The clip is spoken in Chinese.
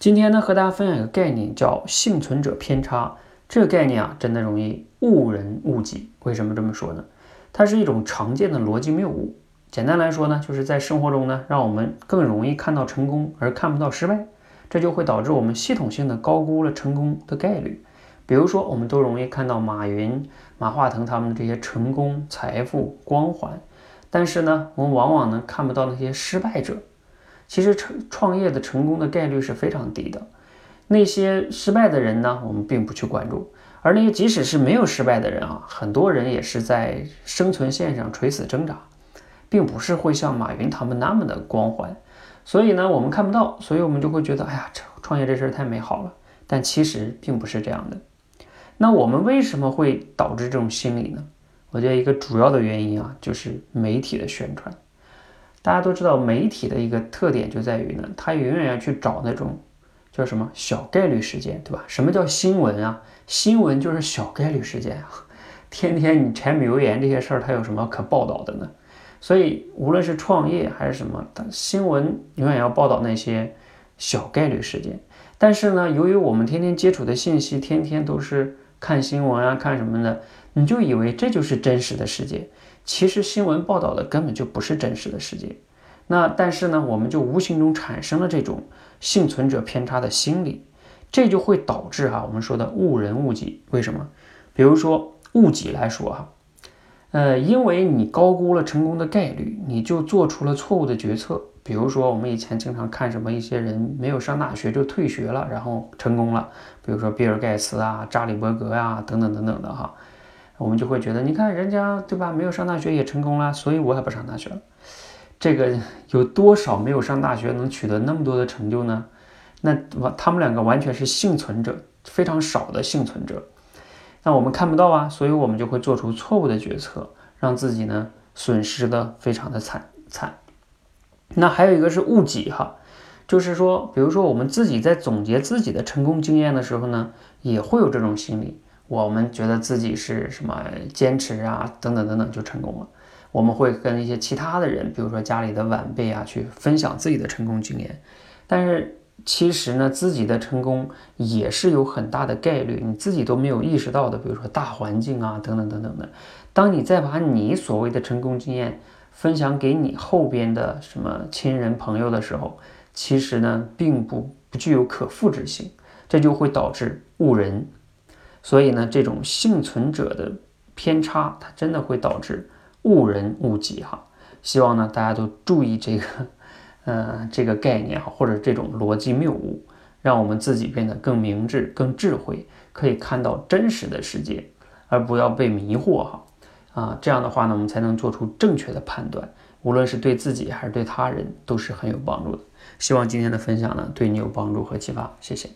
今天呢，和大家分享一个概念，叫幸存者偏差。这个概念啊，真的容易误人误己。为什么这么说呢？它是一种常见的逻辑谬误。简单来说呢，就是在生活中呢，让我们更容易看到成功，而看不到失败。这就会导致我们系统性的高估了成功的概率。比如说，我们都容易看到马云、马化腾他们的这些成功、财富、光环，但是呢，我们往往呢看不到那些失败者。其实成创业的成功的概率是非常低的，那些失败的人呢，我们并不去关注，而那些即使是没有失败的人啊，很多人也是在生存线上垂死挣扎，并不是会像马云他们那么的光环，所以呢，我们看不到，所以我们就会觉得，哎呀，创业这事儿太美好了，但其实并不是这样的。那我们为什么会导致这种心理呢？我觉得一个主要的原因啊，就是媒体的宣传。大家都知道，媒体的一个特点就在于呢，它永远要去找那种叫什么小概率事件，对吧？什么叫新闻啊？新闻就是小概率事件啊！天天你柴米油盐这些事儿，它有什么可报道的呢？所以无论是创业还是什么，新闻永远要报道那些小概率事件。但是呢，由于我们天天接触的信息，天天都是看新闻啊，看什么的，你就以为这就是真实的世界。其实新闻报道的根本就不是真实的世界，那但是呢，我们就无形中产生了这种幸存者偏差的心理，这就会导致哈我们说的误人误己。为什么？比如说误己来说哈，呃，因为你高估了成功的概率，你就做出了错误的决策。比如说我们以前经常看什么一些人没有上大学就退学了，然后成功了，比如说比尔盖茨啊、扎里伯格啊等等等等的哈。我们就会觉得，你看人家对吧，没有上大学也成功了，所以我也不上大学了。这个有多少没有上大学能取得那么多的成就呢？那完，他们两个完全是幸存者，非常少的幸存者。那我们看不到啊，所以我们就会做出错误的决策，让自己呢损失的非常的惨惨。那还有一个是误己哈，就是说，比如说我们自己在总结自己的成功经验的时候呢，也会有这种心理。我们觉得自己是什么坚持啊，等等等等就成功了。我们会跟一些其他的人，比如说家里的晚辈啊，去分享自己的成功经验。但是其实呢，自己的成功也是有很大的概率，你自己都没有意识到的。比如说大环境啊，等等等等的。当你再把你所谓的成功经验分享给你后边的什么亲人朋友的时候，其实呢，并不不具有可复制性，这就会导致误人。所以呢，这种幸存者的偏差，它真的会导致误人误己哈。希望呢，大家都注意这个，呃，这个概念哈，或者这种逻辑谬误，让我们自己变得更明智、更智慧，可以看到真实的世界，而不要被迷惑哈。啊，这样的话呢，我们才能做出正确的判断，无论是对自己还是对他人，都是很有帮助的。希望今天的分享呢，对你有帮助和启发。谢谢。